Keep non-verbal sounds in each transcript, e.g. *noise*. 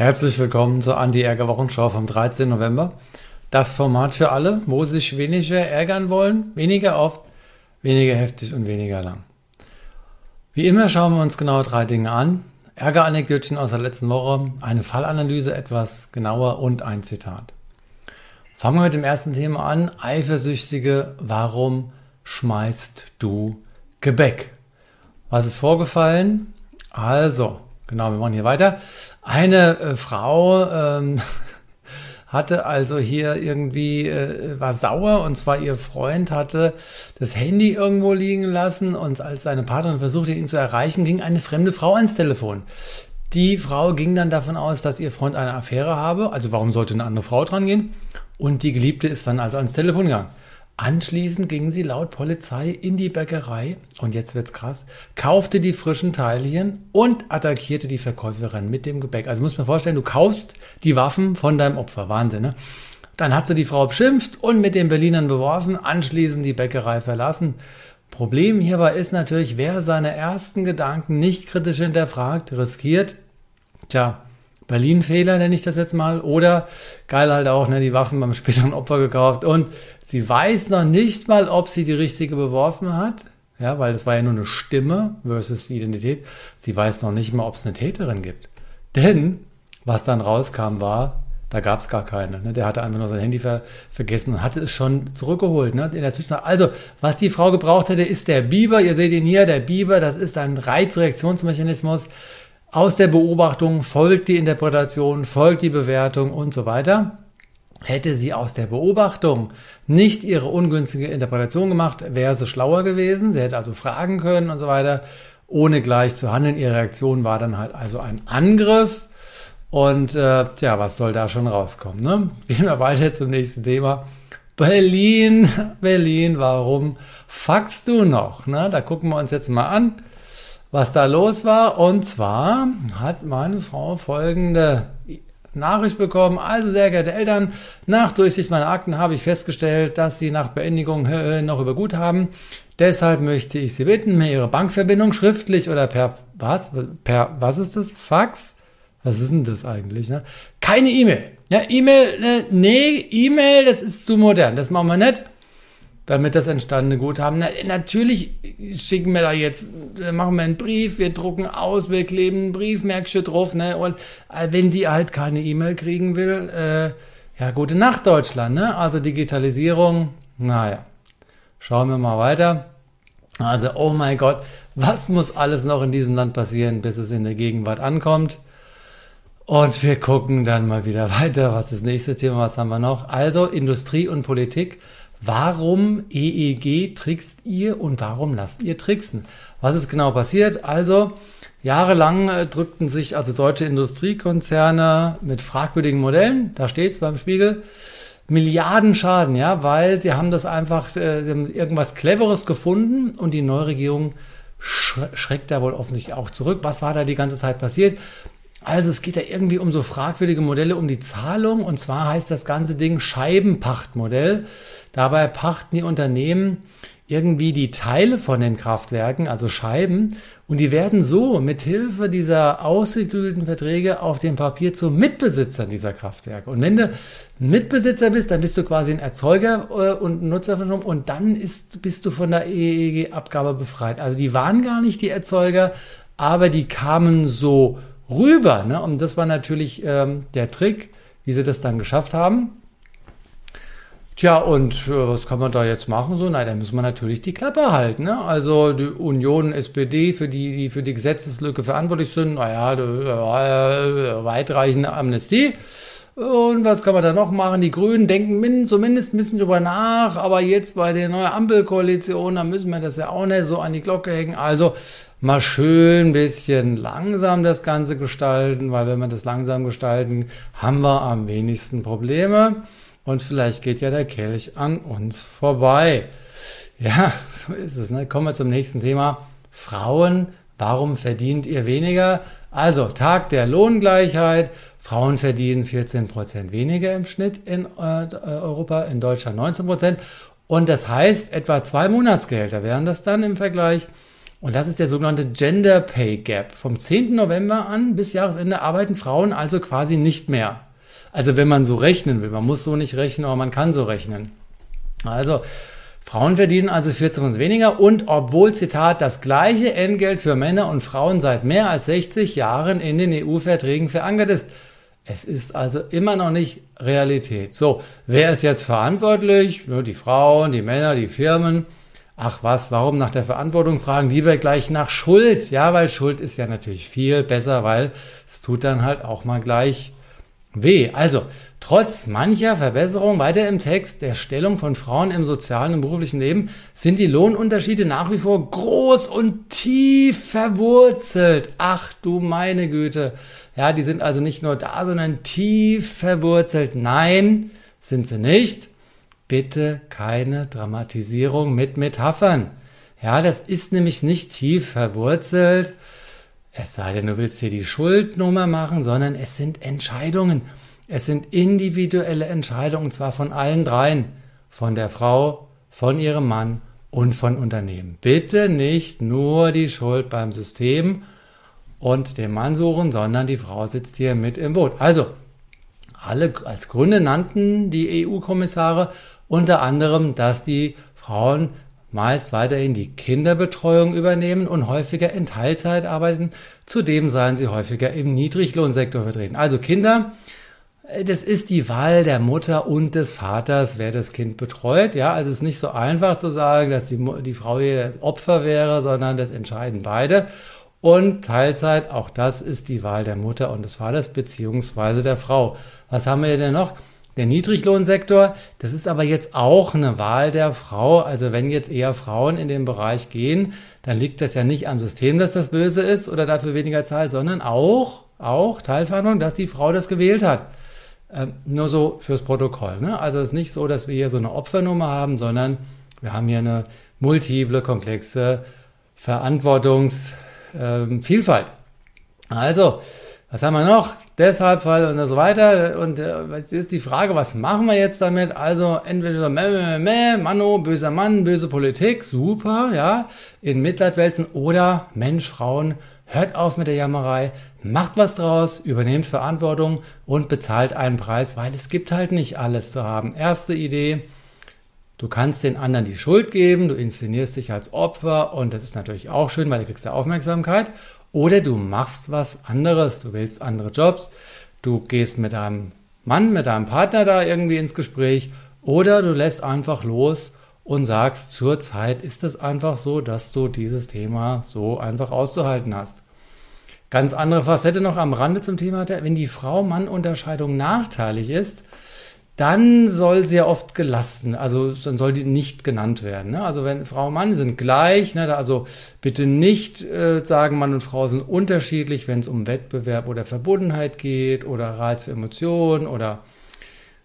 Herzlich willkommen zur Anti-Ärger-Wochenschau vom 13. November. Das Format für alle, wo sich weniger ärgern wollen, weniger oft, weniger heftig und weniger lang. Wie immer schauen wir uns genau drei Dinge an. Ärgeranekdötchen aus der letzten Woche, eine Fallanalyse etwas genauer und ein Zitat. Fangen wir mit dem ersten Thema an. Eifersüchtige, warum schmeißt du Gebäck? Was ist vorgefallen? Also, Genau, wir machen hier weiter. Eine äh, Frau ähm, *laughs* hatte also hier irgendwie, äh, war sauer und zwar ihr Freund hatte das Handy irgendwo liegen lassen und als seine Partnerin versuchte, ihn zu erreichen, ging eine fremde Frau ans Telefon. Die Frau ging dann davon aus, dass ihr Freund eine Affäre habe, also warum sollte eine andere Frau dran gehen? Und die Geliebte ist dann also ans Telefon gegangen. Anschließend ging sie laut Polizei in die Bäckerei und jetzt wird's krass, kaufte die frischen Teilchen und attackierte die Verkäuferin mit dem Gebäck. Also muss man vorstellen, du kaufst die Waffen von deinem Opfer. Wahnsinn, ne? Dann hat sie die Frau beschimpft und mit den Berlinern beworfen, anschließend die Bäckerei verlassen. Problem hierbei ist natürlich, wer seine ersten Gedanken nicht kritisch hinterfragt, riskiert, tja, Berlin-Fehler nenne ich das jetzt mal. Oder geil halt auch, ne, die Waffen beim späteren Opfer gekauft. Und sie weiß noch nicht mal, ob sie die richtige beworfen hat. Ja, weil das war ja nur eine Stimme versus Identität. Sie weiß noch nicht mal, ob es eine Täterin gibt. Denn was dann rauskam, war, da gab es gar keine. Ne? Der hatte einfach nur sein Handy ver vergessen und hatte es schon zurückgeholt. Ne? In der Zwischenzeit. Also, was die Frau gebraucht hätte, ist der Biber. Ihr seht ihn hier, der Biber, das ist ein Reizreaktionsmechanismus. Aus der Beobachtung folgt die Interpretation, folgt die Bewertung und so weiter. Hätte sie aus der Beobachtung nicht ihre ungünstige Interpretation gemacht, wäre sie schlauer gewesen. Sie hätte also fragen können und so weiter, ohne gleich zu handeln. Ihre Reaktion war dann halt also ein Angriff. Und äh, tja, was soll da schon rauskommen? Ne? *laughs* Gehen wir weiter zum nächsten Thema. Berlin, *laughs* Berlin, warum faxst du noch? Ne? Da gucken wir uns jetzt mal an was da los war. Und zwar hat meine Frau folgende Nachricht bekommen. Also, sehr geehrte Eltern, nach Durchsicht meiner Akten habe ich festgestellt, dass Sie nach Beendigung noch über Guthaben. Deshalb möchte ich Sie bitten, mir Ihre Bankverbindung schriftlich oder per was? Per was ist das? Fax? Was ist denn das eigentlich? Ne? Keine E-Mail. Ja, E-Mail, ne, nee, E-Mail, das ist zu modern. Das machen wir nicht damit das entstandene Guthaben. Na, natürlich schicken wir da jetzt, machen wir einen Brief, wir drucken aus, wir kleben ein Briefmerkchen drauf, ne? Und äh, wenn die halt keine E-Mail kriegen will, äh, ja, gute Nacht Deutschland, ne? Also Digitalisierung, naja. Schauen wir mal weiter. Also, oh mein Gott, was muss alles noch in diesem Land passieren, bis es in der Gegenwart ankommt? Und wir gucken dann mal wieder *laughs* weiter. Was ist das nächste Thema? Was haben wir noch? Also Industrie und Politik. Warum EEG trickst ihr und warum lasst ihr tricksen? Was ist genau passiert? Also, jahrelang äh, drückten sich also deutsche Industriekonzerne mit fragwürdigen Modellen, da steht es beim Spiegel, Milliarden Schaden, ja, weil sie haben das einfach, äh, irgendwas Cleveres gefunden und die neue Regierung schreckt da wohl offensichtlich auch zurück. Was war da die ganze Zeit passiert? Also es geht ja irgendwie um so fragwürdige Modelle um die Zahlung und zwar heißt das ganze Ding Scheibenpachtmodell. Dabei pachten die Unternehmen irgendwie die Teile von den Kraftwerken, also Scheiben, und die werden so mit Hilfe dieser ausgeklügelten Verträge auf dem Papier zu Mitbesitzern dieser Kraftwerke. Und wenn du Mitbesitzer bist, dann bist du quasi ein Erzeuger äh, und Nutzer von Strom und dann ist, bist du von der EEG-Abgabe befreit. Also die waren gar nicht die Erzeuger, aber die kamen so rüber. Ne? Und das war natürlich ähm, der Trick, wie sie das dann geschafft haben. Tja, und äh, was kann man da jetzt machen? So, nein, da muss man natürlich die Klappe halten. Ne? Also die Union, SPD, für die, die für die Gesetzeslücke verantwortlich sind, naja, äh, weitreichende Amnestie. Und was kann man da noch machen? Die Grünen denken zumindest ein bisschen drüber nach, aber jetzt bei der neuen Ampelkoalition, da müssen wir das ja auch nicht so an die Glocke hängen. Also mal schön ein bisschen langsam das Ganze gestalten, weil wenn wir das langsam gestalten, haben wir am wenigsten Probleme und vielleicht geht ja der Kelch an uns vorbei. Ja, *laughs* so ist es. Ne? Kommen wir zum nächsten Thema. Frauen, warum verdient ihr weniger? Also Tag der Lohngleichheit. Frauen verdienen 14 Prozent weniger im Schnitt in äh, Europa, in Deutschland 19 Prozent. Und das heißt, etwa zwei Monatsgehälter wären das dann im Vergleich. Und das ist der sogenannte Gender Pay Gap. Vom 10. November an bis Jahresende arbeiten Frauen also quasi nicht mehr. Also wenn man so rechnen will, man muss so nicht rechnen, aber man kann so rechnen. Also Frauen verdienen also 14 weniger und obwohl, Zitat, das gleiche Entgelt für Männer und Frauen seit mehr als 60 Jahren in den EU-Verträgen verankert ist. Es ist also immer noch nicht Realität. So, wer ist jetzt verantwortlich? Nur die Frauen, die Männer, die Firmen. Ach was, warum nach der Verantwortung fragen? Lieber gleich nach Schuld. Ja, weil Schuld ist ja natürlich viel besser, weil es tut dann halt auch mal gleich weh. Also, trotz mancher Verbesserung weiter im Text der Stellung von Frauen im sozialen und beruflichen Leben sind die Lohnunterschiede nach wie vor groß und tief verwurzelt. Ach du meine Güte. Ja, die sind also nicht nur da, sondern tief verwurzelt. Nein, sind sie nicht bitte keine Dramatisierung mit Metaphern. Ja, das ist nämlich nicht tief verwurzelt. Es sei denn, du willst hier die Schuldnummer machen, sondern es sind Entscheidungen. Es sind individuelle Entscheidungen, und zwar von allen dreien. Von der Frau, von ihrem Mann und von Unternehmen. Bitte nicht nur die Schuld beim System und dem Mann suchen, sondern die Frau sitzt hier mit im Boot. Also, alle als Gründe nannten die EU-Kommissare unter anderem, dass die Frauen meist weiterhin die Kinderbetreuung übernehmen und häufiger in Teilzeit arbeiten. Zudem seien sie häufiger im Niedriglohnsektor vertreten. Also Kinder, äh, das ist die Wahl der Mutter und des Vaters, wer das Kind betreut. Ja, also es ist nicht so einfach zu sagen, dass die, die Frau hier das Opfer wäre, sondern das entscheiden beide. Und Teilzeit, auch das ist die Wahl der Mutter und des Vaters beziehungsweise der Frau. Was haben wir denn noch? Der Niedriglohnsektor, das ist aber jetzt auch eine Wahl der Frau. Also wenn jetzt eher Frauen in den Bereich gehen, dann liegt das ja nicht am System, dass das böse ist oder dafür weniger zahlt, sondern auch, auch Teilverhandlung, dass die Frau das gewählt hat. Ähm, nur so fürs Protokoll. Ne? Also es ist nicht so, dass wir hier so eine Opfernummer haben, sondern wir haben hier eine multiple, komplexe Verantwortungsvielfalt. Ähm, also, was haben wir noch? Deshalb, weil und so weiter. Und äh, ist die Frage, was machen wir jetzt damit? Also entweder meh, meh, meh, Manno, böser Mann, böse Politik, super, ja, in Mitleid wälzen oder Mensch, Frauen, hört auf mit der Jammerei, macht was draus, übernehmt Verantwortung und bezahlt einen Preis, weil es gibt halt nicht alles zu haben. Erste Idee, du kannst den anderen die Schuld geben, du inszenierst dich als Opfer und das ist natürlich auch schön, weil du kriegst ja Aufmerksamkeit. Oder du machst was anderes, du willst andere Jobs, du gehst mit deinem Mann, mit deinem Partner da irgendwie ins Gespräch oder du lässt einfach los und sagst, zurzeit ist es einfach so, dass du dieses Thema so einfach auszuhalten hast. Ganz andere Facette noch am Rande zum Thema, wenn die Frau-Mann-Unterscheidung nachteilig ist, dann soll sehr oft gelassen, also dann soll die nicht genannt werden. Ne? Also wenn Frau und Mann sind gleich, ne? also bitte nicht äh, sagen, Mann und Frau sind unterschiedlich, wenn es um Wettbewerb oder Verbundenheit geht oder Reiz Emotionen oder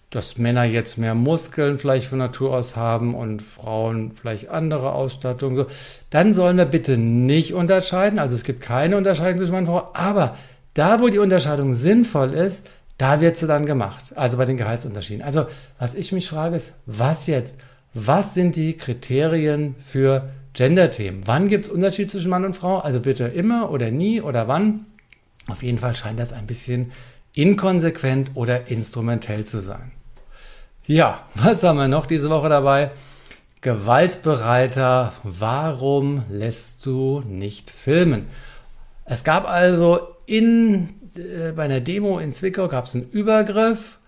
dass Männer jetzt mehr Muskeln vielleicht von Natur aus haben und Frauen vielleicht andere Ausstattung. So. Dann sollen wir bitte nicht unterscheiden. Also es gibt keine Unterscheidung zwischen Mann und Frau. Aber da, wo die Unterscheidung sinnvoll ist, da wird sie dann gemacht, also bei den Gehaltsunterschieden. Also, was ich mich frage, ist, was jetzt? Was sind die Kriterien für Gender-Themen? Wann gibt es Unterschied zwischen Mann und Frau? Also bitte immer oder nie oder wann? Auf jeden Fall scheint das ein bisschen inkonsequent oder instrumentell zu sein. Ja, was haben wir noch diese Woche dabei? Gewaltbereiter, warum lässt du nicht filmen? Es gab also in äh, bei einer Demo in Zwickau gab es einen Übergriff.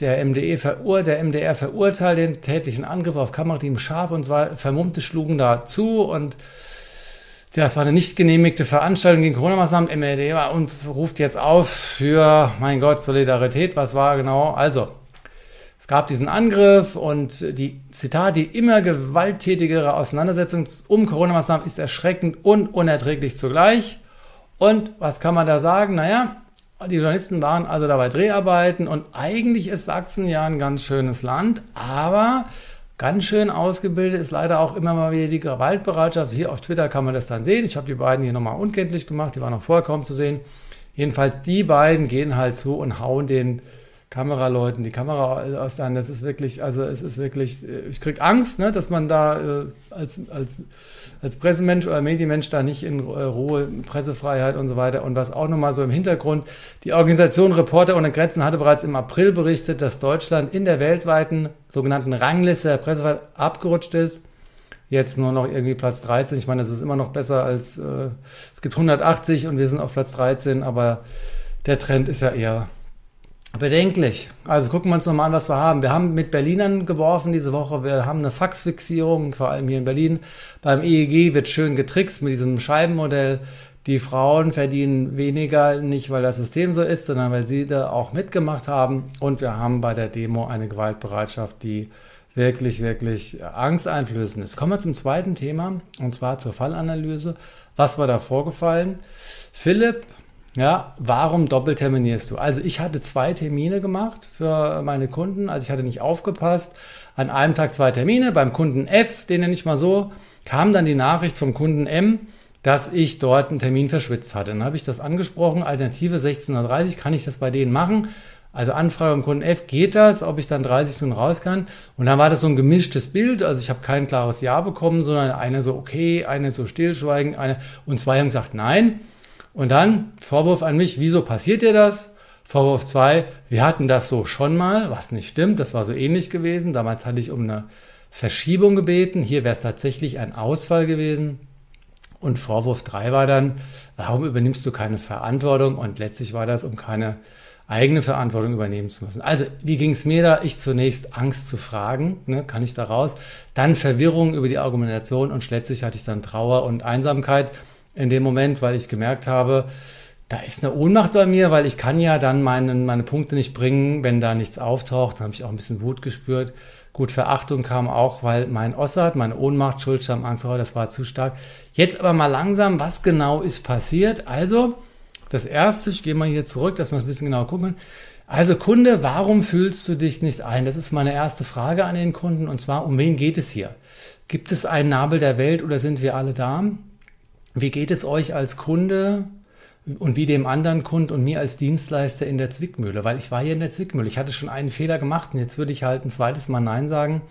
Der, MDE verur der MDR verurteilt den tätlichen Angriff auf Kamerateam Scharf und zwar Vermummte schlugen da zu und das war eine nicht genehmigte Veranstaltung gegen Corona-Maßnahmen. MRD war und ruft jetzt auf für, mein Gott, Solidarität. Was war genau? Also, es gab diesen Angriff und die, Zitat, die immer gewalttätigere Auseinandersetzung um Corona-Maßnahmen ist erschreckend und unerträglich zugleich. Und was kann man da sagen? Naja, die Journalisten waren also dabei Dreharbeiten und eigentlich ist Sachsen ja ein ganz schönes Land, aber ganz schön ausgebildet ist leider auch immer mal wieder die Gewaltbereitschaft. Hier auf Twitter kann man das dann sehen. Ich habe die beiden hier nochmal unkenntlich gemacht, die waren noch vorher kaum zu sehen. Jedenfalls die beiden gehen halt zu und hauen den Kameraleuten die Kamera aus an. Das ist wirklich, also es ist wirklich, äh, ich kriege Angst, ne, dass man da äh, als, als, als Pressemensch oder Medienmensch da nicht in äh, Ruhe, Pressefreiheit und so weiter. Und was auch nochmal so im Hintergrund, die Organisation Reporter ohne Grenzen hatte bereits im April berichtet, dass Deutschland in der weltweiten sogenannten Rangliste der Pressefreiheit abgerutscht ist. Jetzt nur noch irgendwie Platz 13. Ich meine, das ist immer noch besser als, äh, es gibt 180 und wir sind auf Platz 13, aber der Trend ist ja eher Bedenklich. Also gucken wir uns nochmal an, was wir haben. Wir haben mit Berlinern geworfen diese Woche. Wir haben eine Faxfixierung, vor allem hier in Berlin. Beim EEG wird schön getrickst mit diesem Scheibenmodell. Die Frauen verdienen weniger, nicht weil das System so ist, sondern weil sie da auch mitgemacht haben. Und wir haben bei der Demo eine Gewaltbereitschaft, die wirklich, wirklich angsteinflößend ist. Kommen wir zum zweiten Thema, und zwar zur Fallanalyse. Was war da vorgefallen? Philipp ja, warum doppelterminierst du? Also ich hatte zwei Termine gemacht für meine Kunden, also ich hatte nicht aufgepasst. An einem Tag zwei Termine, beim Kunden F, den nenne ich mal so, kam dann die Nachricht vom Kunden M, dass ich dort einen Termin verschwitzt hatte. Dann habe ich das angesprochen, Alternative 16.30 Uhr, kann ich das bei denen machen? Also Anfrage beim Kunden F, geht das, ob ich dann 30 Minuten raus kann? Und dann war das so ein gemischtes Bild, also ich habe kein klares Ja bekommen, sondern eine so okay, eine so stillschweigend, eine und zwei haben gesagt Nein. Und dann Vorwurf an mich, wieso passiert dir das? Vorwurf 2, wir hatten das so schon mal, was nicht stimmt, das war so ähnlich gewesen. Damals hatte ich um eine Verschiebung gebeten, hier wäre es tatsächlich ein Ausfall gewesen. Und Vorwurf 3 war dann, warum übernimmst du keine Verantwortung? Und letztlich war das, um keine eigene Verantwortung übernehmen zu müssen. Also, wie ging es mir da? Ich zunächst Angst zu fragen, ne, kann ich da raus? Dann Verwirrung über die Argumentation und letztlich hatte ich dann Trauer und Einsamkeit in dem Moment, weil ich gemerkt habe, da ist eine Ohnmacht bei mir, weil ich kann ja dann meine, meine Punkte nicht bringen, wenn da nichts auftaucht. Da habe ich auch ein bisschen Wut gespürt. Gut, Verachtung kam auch, weil mein Ossard, meine Ohnmacht, Schuldscham, Angst, das war zu stark. Jetzt aber mal langsam, was genau ist passiert? Also, das erste, ich gehe mal hier zurück, dass wir es ein bisschen genauer gucken. Also Kunde, warum fühlst du dich nicht ein? Das ist meine erste Frage an den Kunden. Und zwar, um wen geht es hier? Gibt es einen Nabel der Welt oder sind wir alle da? Wie geht es euch als Kunde und wie dem anderen Kunden und mir als Dienstleister in der Zwickmühle? Weil ich war hier in der Zwickmühle. Ich hatte schon einen Fehler gemacht und jetzt würde ich halt ein zweites Mal Nein sagen.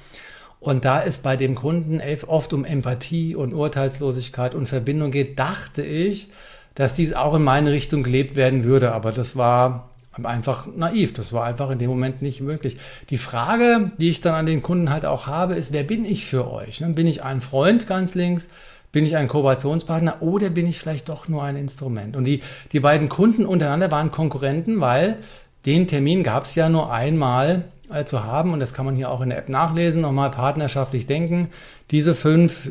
Und da es bei dem Kunden oft um Empathie und Urteilslosigkeit und Verbindung geht, dachte ich, dass dies auch in meine Richtung gelebt werden würde. Aber das war einfach naiv. Das war einfach in dem Moment nicht möglich. Die Frage, die ich dann an den Kunden halt auch habe, ist, wer bin ich für euch? Bin ich ein Freund ganz links? Bin ich ein Kooperationspartner oder bin ich vielleicht doch nur ein Instrument? Und die, die beiden Kunden untereinander waren Konkurrenten, weil den Termin gab es ja nur einmal äh, zu haben und das kann man hier auch in der App nachlesen, nochmal partnerschaftlich denken. Diese fünf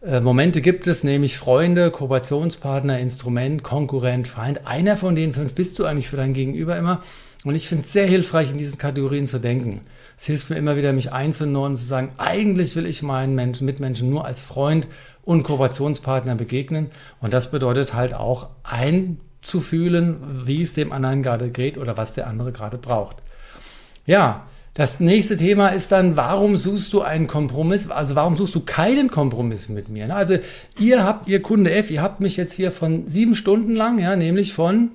äh, Momente gibt es, nämlich Freunde, Kooperationspartner, Instrument, Konkurrent, Feind. Einer von den fünf bist du eigentlich für dein Gegenüber immer. Und ich finde es sehr hilfreich, in diesen Kategorien zu denken. Es hilft mir immer wieder, mich einzunorden und zu sagen, eigentlich will ich meinen Menschen, Mitmenschen nur als Freund und Kooperationspartner begegnen. Und das bedeutet halt auch einzufühlen, wie es dem anderen gerade geht oder was der andere gerade braucht. Ja, das nächste Thema ist dann, warum suchst du einen Kompromiss? Also warum suchst du keinen Kompromiss mit mir? Also ihr habt, ihr Kunde F, ihr habt mich jetzt hier von sieben Stunden lang, ja, nämlich von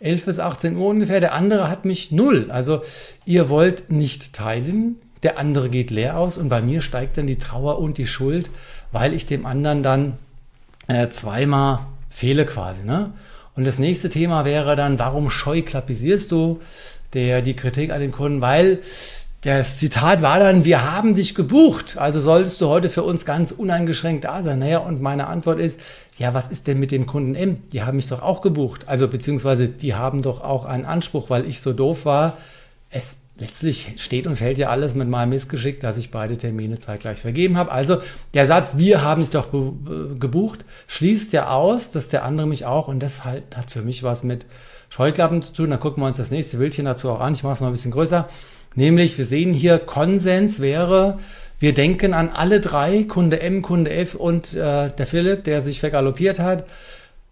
11 bis 18 Uhr ungefähr. Der andere hat mich null. Also ihr wollt nicht teilen, der andere geht leer aus und bei mir steigt dann die Trauer und die Schuld, weil ich dem anderen dann äh, zweimal fehle quasi. Ne? Und das nächste Thema wäre dann, warum scheuklappisierst du der, die Kritik an den Kunden? Weil das Zitat war dann, wir haben dich gebucht, also solltest du heute für uns ganz uneingeschränkt da sein. Naja, und meine Antwort ist, ja, was ist denn mit dem Kunden M? Die haben mich doch auch gebucht. Also beziehungsweise die haben doch auch einen Anspruch, weil ich so doof war. Es letztlich steht und fällt ja alles mit meinem Missgeschick, dass ich beide Termine zeitgleich vergeben habe. Also der Satz, wir haben dich doch gebucht, schließt ja aus, dass der andere mich auch und das halt, hat für mich was mit Scheuklappen zu tun. Dann gucken wir uns das nächste Bildchen dazu auch an. Ich mache es mal ein bisschen größer. Nämlich, wir sehen hier, Konsens wäre, wir denken an alle drei, Kunde M, Kunde F und äh, der Philipp, der sich vergaloppiert hat.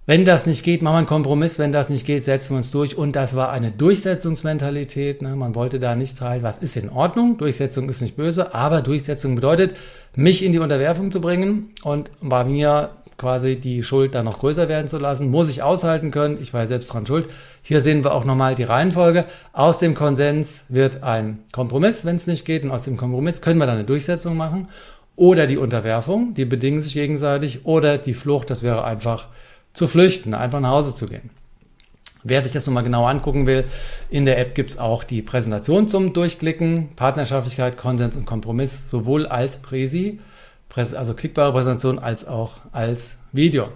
Wenn das nicht geht, machen wir einen Kompromiss. Wenn das nicht geht, setzen wir uns durch. Und das war eine Durchsetzungsmentalität. Ne? Man wollte da nicht teilen, was ist in Ordnung. Durchsetzung ist nicht böse, aber Durchsetzung bedeutet, mich in die Unterwerfung zu bringen. Und bei mir quasi die Schuld dann noch größer werden zu lassen, muss ich aushalten können. Ich war ja selbst dran schuld. Hier sehen wir auch nochmal die Reihenfolge. Aus dem Konsens wird ein Kompromiss, wenn es nicht geht. Und aus dem Kompromiss können wir dann eine Durchsetzung machen. Oder die Unterwerfung, die bedingen sich gegenseitig. Oder die Flucht, das wäre einfach zu flüchten, einfach nach Hause zu gehen. Wer sich das nochmal genau angucken will, in der App gibt es auch die Präsentation zum Durchklicken, Partnerschaftlichkeit, Konsens und Kompromiss, sowohl als Präsi, also klickbare Präsentation, als auch als Video.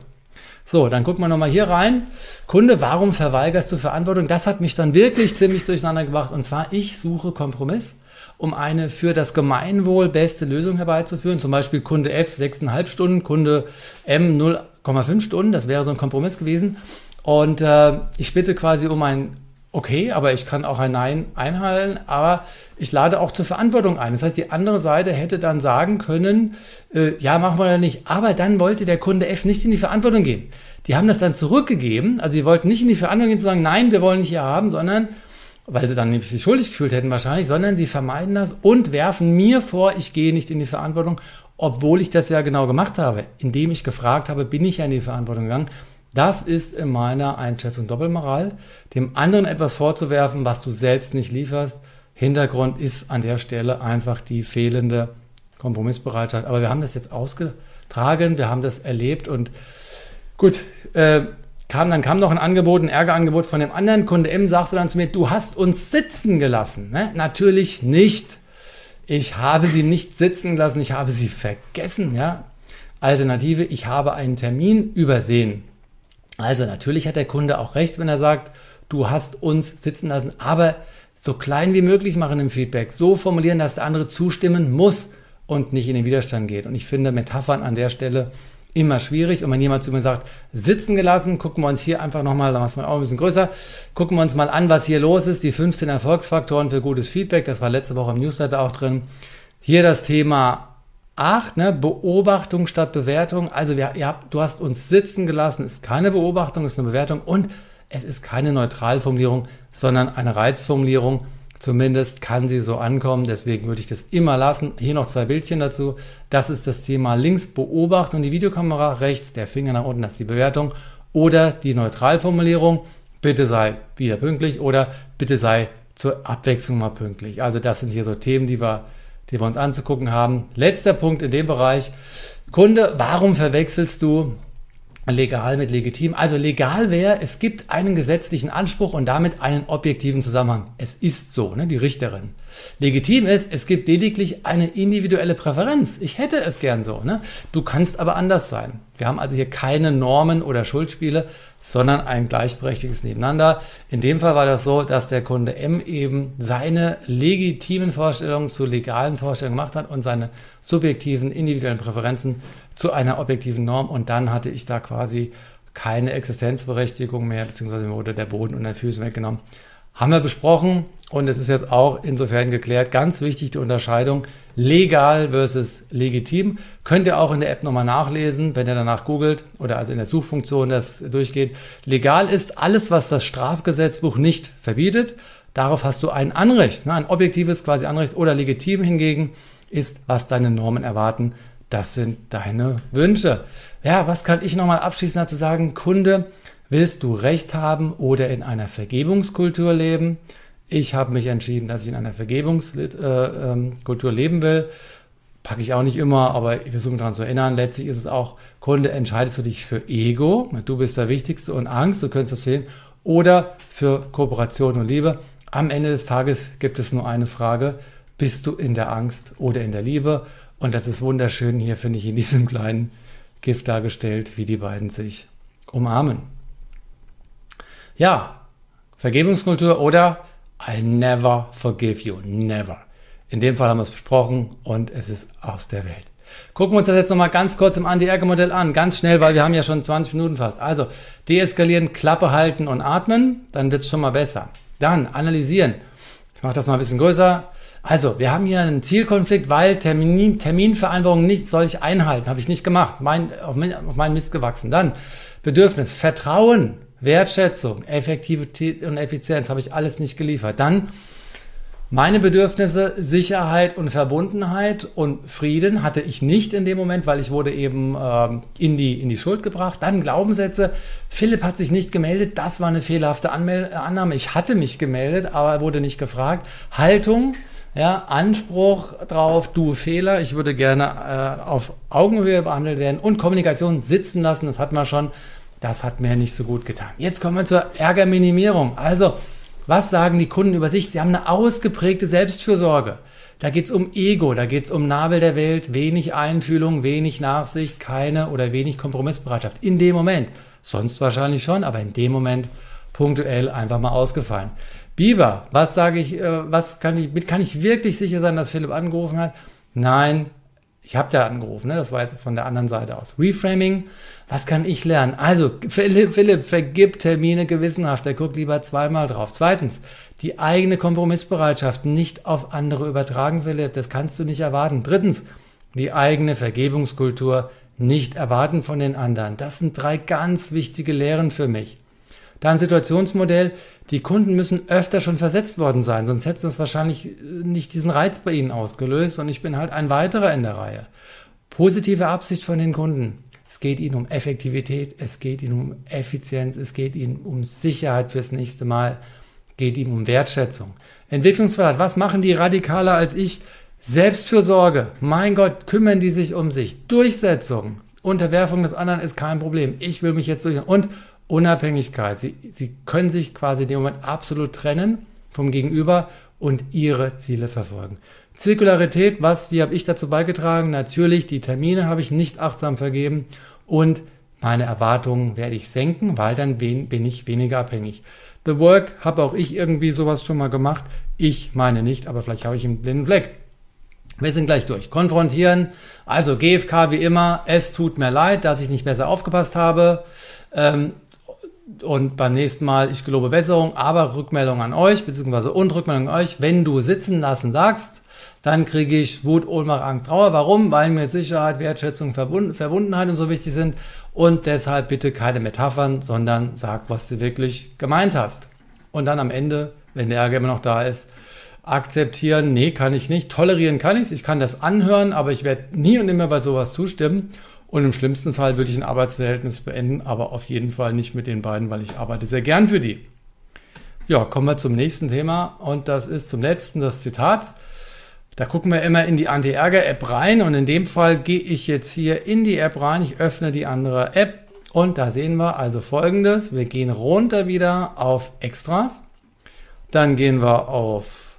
So, dann gucken wir nochmal hier rein. Kunde, warum verweigerst du Verantwortung? Das hat mich dann wirklich ziemlich durcheinander gebracht. Und zwar, ich suche Kompromiss, um eine für das Gemeinwohl beste Lösung herbeizuführen. Zum Beispiel Kunde F 6,5 Stunden, Kunde M 0,5 Stunden. Das wäre so ein Kompromiss gewesen. Und äh, ich bitte quasi um ein Okay, aber ich kann auch ein Nein einhalten, aber ich lade auch zur Verantwortung ein. Das heißt, die andere Seite hätte dann sagen können, äh, ja, machen wir da nicht. Aber dann wollte der Kunde F nicht in die Verantwortung gehen. Die haben das dann zurückgegeben. Also sie wollten nicht in die Verantwortung gehen zu sagen, nein, wir wollen nicht hier haben, sondern, weil sie dann nämlich sich schuldig gefühlt hätten wahrscheinlich, sondern sie vermeiden das und werfen mir vor, ich gehe nicht in die Verantwortung, obwohl ich das ja genau gemacht habe. Indem ich gefragt habe, bin ich ja in die Verantwortung gegangen. Das ist in meiner Einschätzung Doppelmoral, dem anderen etwas vorzuwerfen, was du selbst nicht lieferst. Hintergrund ist an der Stelle einfach die fehlende Kompromissbereitschaft. Aber wir haben das jetzt ausgetragen, wir haben das erlebt und gut, äh, kam, dann kam noch ein Angebot, ein Ärgerangebot von dem anderen. Kunde M sagte dann zu mir, du hast uns sitzen gelassen. Ne? Natürlich nicht. Ich habe sie nicht sitzen lassen, ich habe sie vergessen. Ja? Alternative, ich habe einen Termin übersehen. Also natürlich hat der Kunde auch recht, wenn er sagt, du hast uns sitzen lassen, aber so klein wie möglich machen im Feedback, so formulieren, dass der andere zustimmen muss und nicht in den Widerstand geht. Und ich finde Metaphern an der Stelle immer schwierig. Und wenn jemand zu mir sagt, sitzen gelassen, gucken wir uns hier einfach nochmal, da machen wir auch ein bisschen größer, gucken wir uns mal an, was hier los ist. Die 15 Erfolgsfaktoren für gutes Feedback, das war letzte Woche im Newsletter auch drin. Hier das Thema 8, ne, Beobachtung statt Bewertung. Also wir, ja, du hast uns sitzen gelassen, ist keine Beobachtung, ist eine Bewertung und es ist keine Neutralformulierung, sondern eine Reizformulierung. Zumindest kann sie so ankommen, deswegen würde ich das immer lassen. Hier noch zwei Bildchen dazu. Das ist das Thema links Beobachtung, die Videokamera, rechts der Finger nach unten, das ist die Bewertung. Oder die Neutralformulierung, bitte sei wieder pünktlich oder bitte sei zur Abwechslung mal pünktlich. Also das sind hier so Themen, die wir die wir uns anzugucken haben. Letzter Punkt in dem Bereich. Kunde, warum verwechselst du legal mit legitim? Also legal wäre, es gibt einen gesetzlichen Anspruch und damit einen objektiven Zusammenhang. Es ist so, ne, die Richterin. Legitim ist, es gibt lediglich eine individuelle Präferenz. Ich hätte es gern so. Ne? Du kannst aber anders sein. Wir haben also hier keine Normen oder Schuldspiele, sondern ein gleichberechtigtes Nebeneinander. In dem Fall war das so, dass der Kunde M eben seine legitimen Vorstellungen zu legalen Vorstellungen gemacht hat und seine subjektiven, individuellen Präferenzen zu einer objektiven Norm. Und dann hatte ich da quasi keine Existenzberechtigung mehr, beziehungsweise wurde der Boden unter den Füßen weggenommen. Haben wir besprochen und es ist jetzt auch insofern geklärt. Ganz wichtig die Unterscheidung legal versus legitim. Könnt ihr auch in der App nochmal nachlesen, wenn ihr danach googelt oder also in der Suchfunktion das durchgeht. Legal ist alles, was das Strafgesetzbuch nicht verbietet. Darauf hast du ein Anrecht, ne? ein objektives quasi Anrecht oder legitim hingegen ist, was deine Normen erwarten. Das sind deine Wünsche. Ja, was kann ich nochmal abschließend dazu sagen? Kunde, Willst du Recht haben oder in einer Vergebungskultur leben? Ich habe mich entschieden, dass ich in einer Vergebungskultur äh, ähm, leben will. Packe ich auch nicht immer, aber ich versuche daran zu erinnern. Letztlich ist es auch, Kunde, entscheidest du dich für Ego, du bist der Wichtigste und Angst, du könntest das sehen, oder für Kooperation und Liebe. Am Ende des Tages gibt es nur eine Frage, bist du in der Angst oder in der Liebe? Und das ist wunderschön hier, finde ich, in diesem kleinen Gift dargestellt, wie die beiden sich umarmen. Ja, Vergebungskultur oder I never forgive you, never. In dem Fall haben wir es besprochen und es ist aus der Welt. Gucken wir uns das jetzt nochmal ganz kurz im Anti-Ärger-Modell an, ganz schnell, weil wir haben ja schon 20 Minuten fast. Also, deeskalieren, Klappe halten und atmen, dann wird es schon mal besser. Dann analysieren. Ich mache das mal ein bisschen größer. Also, wir haben hier einen Zielkonflikt, weil Termin, Terminvereinbarungen nicht soll ich einhalten, habe ich nicht gemacht, mein, auf, auf meinen Mist gewachsen. Dann Bedürfnis, Vertrauen, Wertschätzung, Effektivität und Effizienz habe ich alles nicht geliefert. Dann Meine Bedürfnisse Sicherheit und Verbundenheit und Frieden hatte ich nicht in dem Moment, weil ich wurde eben ähm, in, die, in die Schuld gebracht. Dann Glaubenssätze. Philipp hat sich nicht gemeldet. Das war eine fehlerhafte Anmel Annahme. Ich hatte mich gemeldet, aber wurde nicht gefragt. Haltung. Ja, Anspruch drauf, du Fehler, ich würde gerne äh, auf Augenhöhe behandelt werden und Kommunikation sitzen lassen, das hat man schon, das hat mir nicht so gut getan. Jetzt kommen wir zur Ärgerminimierung. Also, was sagen die Kunden über sich? Sie haben eine ausgeprägte Selbstfürsorge. Da geht es um Ego, da geht es um Nabel der Welt, wenig Einfühlung, wenig Nachsicht, keine oder wenig Kompromissbereitschaft. In dem Moment. Sonst wahrscheinlich schon, aber in dem Moment punktuell einfach mal ausgefallen. Biber, was sage ich, äh, was kann ich, kann ich wirklich sicher sein, dass Philipp angerufen hat? Nein, ich habe da angerufen, ne? das war jetzt von der anderen Seite aus. Reframing, was kann ich lernen? Also, Philipp, Philipp vergibt Termine gewissenhaft, er guckt lieber zweimal drauf. Zweitens, die eigene Kompromissbereitschaft nicht auf andere übertragen, Philipp, das kannst du nicht erwarten. Drittens, die eigene Vergebungskultur nicht erwarten von den anderen. Das sind drei ganz wichtige Lehren für mich. Dann Situationsmodell, die Kunden müssen öfter schon versetzt worden sein, sonst hätte es wahrscheinlich äh, nicht diesen Reiz bei ihnen ausgelöst und ich bin halt ein weiterer in der Reihe. Positive Absicht von den Kunden. Es geht ihnen um Effektivität, es geht ihnen um Effizienz, es geht ihnen um Sicherheit fürs nächste Mal, geht ihnen um Wertschätzung. Entwicklungsverrat, was machen die radikaler als ich? Selbstfürsorge, mein Gott, kümmern die sich um sich. Durchsetzung, Unterwerfung des anderen ist kein Problem. Ich will mich jetzt durch. Und Unabhängigkeit. Sie, sie können sich quasi in dem Moment absolut trennen vom Gegenüber und ihre Ziele verfolgen. Zirkularität, was, wie habe ich dazu beigetragen? Natürlich, die Termine habe ich nicht achtsam vergeben und meine Erwartungen werde ich senken, weil dann bin ich weniger abhängig. The Work habe auch ich irgendwie sowas schon mal gemacht. Ich meine nicht, aber vielleicht habe ich einen blinden Fleck. Wir sind gleich durch. Konfrontieren. Also GFK wie immer. Es tut mir leid, dass ich nicht besser aufgepasst habe. Ähm, und beim nächsten Mal, ich gelobe Besserung, aber Rückmeldung an euch, beziehungsweise und Rückmeldung an euch, wenn du sitzen lassen sagst, dann kriege ich Wut, Ohnmacht, Angst, Trauer. Warum? Weil mir Sicherheit, Wertschätzung, Verbund Verbundenheit und so wichtig sind. Und deshalb bitte keine Metaphern, sondern sag, was du wirklich gemeint hast. Und dann am Ende, wenn der Ärger immer noch da ist, akzeptieren, nee, kann ich nicht. Tolerieren kann ich Ich kann das anhören, aber ich werde nie und immer bei sowas zustimmen. Und im schlimmsten Fall würde ich ein Arbeitsverhältnis beenden, aber auf jeden Fall nicht mit den beiden, weil ich arbeite sehr gern für die. Ja, kommen wir zum nächsten Thema und das ist zum letzten das Zitat. Da gucken wir immer in die Anti-Ärger-App rein und in dem Fall gehe ich jetzt hier in die App rein. Ich öffne die andere App und da sehen wir also folgendes. Wir gehen runter wieder auf Extras. Dann gehen wir auf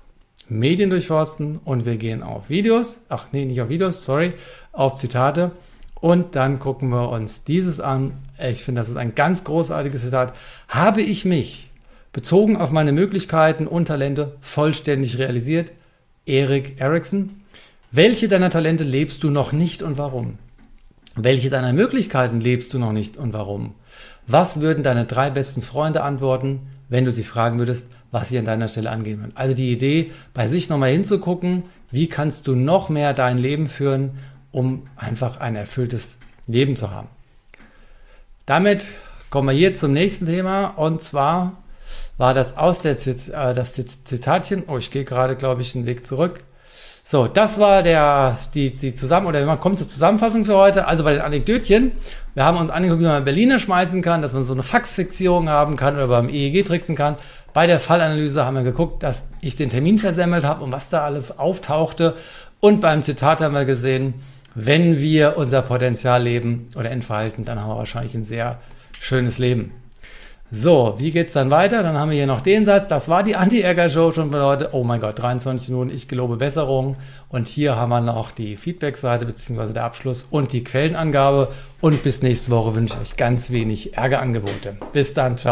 Medien durchforsten und wir gehen auf Videos. Ach nee, nicht auf Videos, sorry, auf Zitate. Und dann gucken wir uns dieses an. Ich finde, das ist ein ganz großartiges Zitat. Habe ich mich bezogen auf meine Möglichkeiten und Talente vollständig realisiert? Erik Erickson. Welche deiner Talente lebst du noch nicht und warum? Welche deiner Möglichkeiten lebst du noch nicht und warum? Was würden deine drei besten Freunde antworten, wenn du sie fragen würdest, was sie an deiner Stelle angehen würden? Also die Idee, bei sich nochmal hinzugucken, wie kannst du noch mehr dein Leben führen um einfach ein erfülltes Leben zu haben. Damit kommen wir hier zum nächsten Thema und zwar war das aus der Zit äh, das Zitatchen. Oh, ich gehe gerade, glaube ich, einen Weg zurück. So, das war der, die, die zusammen, oder man kommt zur Zusammenfassung für heute. Also bei den Anekdötchen. Wir haben uns angeguckt, wie man Berliner schmeißen kann, dass man so eine Faxfixierung haben kann oder beim EEG tricksen kann. Bei der Fallanalyse haben wir geguckt, dass ich den Termin versemmelt habe und was da alles auftauchte. Und beim Zitat haben wir gesehen, wenn wir unser Potenzial leben oder entfalten, dann haben wir wahrscheinlich ein sehr schönes Leben. So, wie geht's dann weiter? Dann haben wir hier noch den Satz. Das war die Anti-Ärger-Show schon für Leute. Oh mein Gott, 23 Minuten, ich gelobe Besserung. Und hier haben wir noch die Feedback-Seite bzw. der Abschluss und die Quellenangabe. Und bis nächste Woche wünsche ich euch ganz wenig Ärgerangebote. Bis dann, ciao.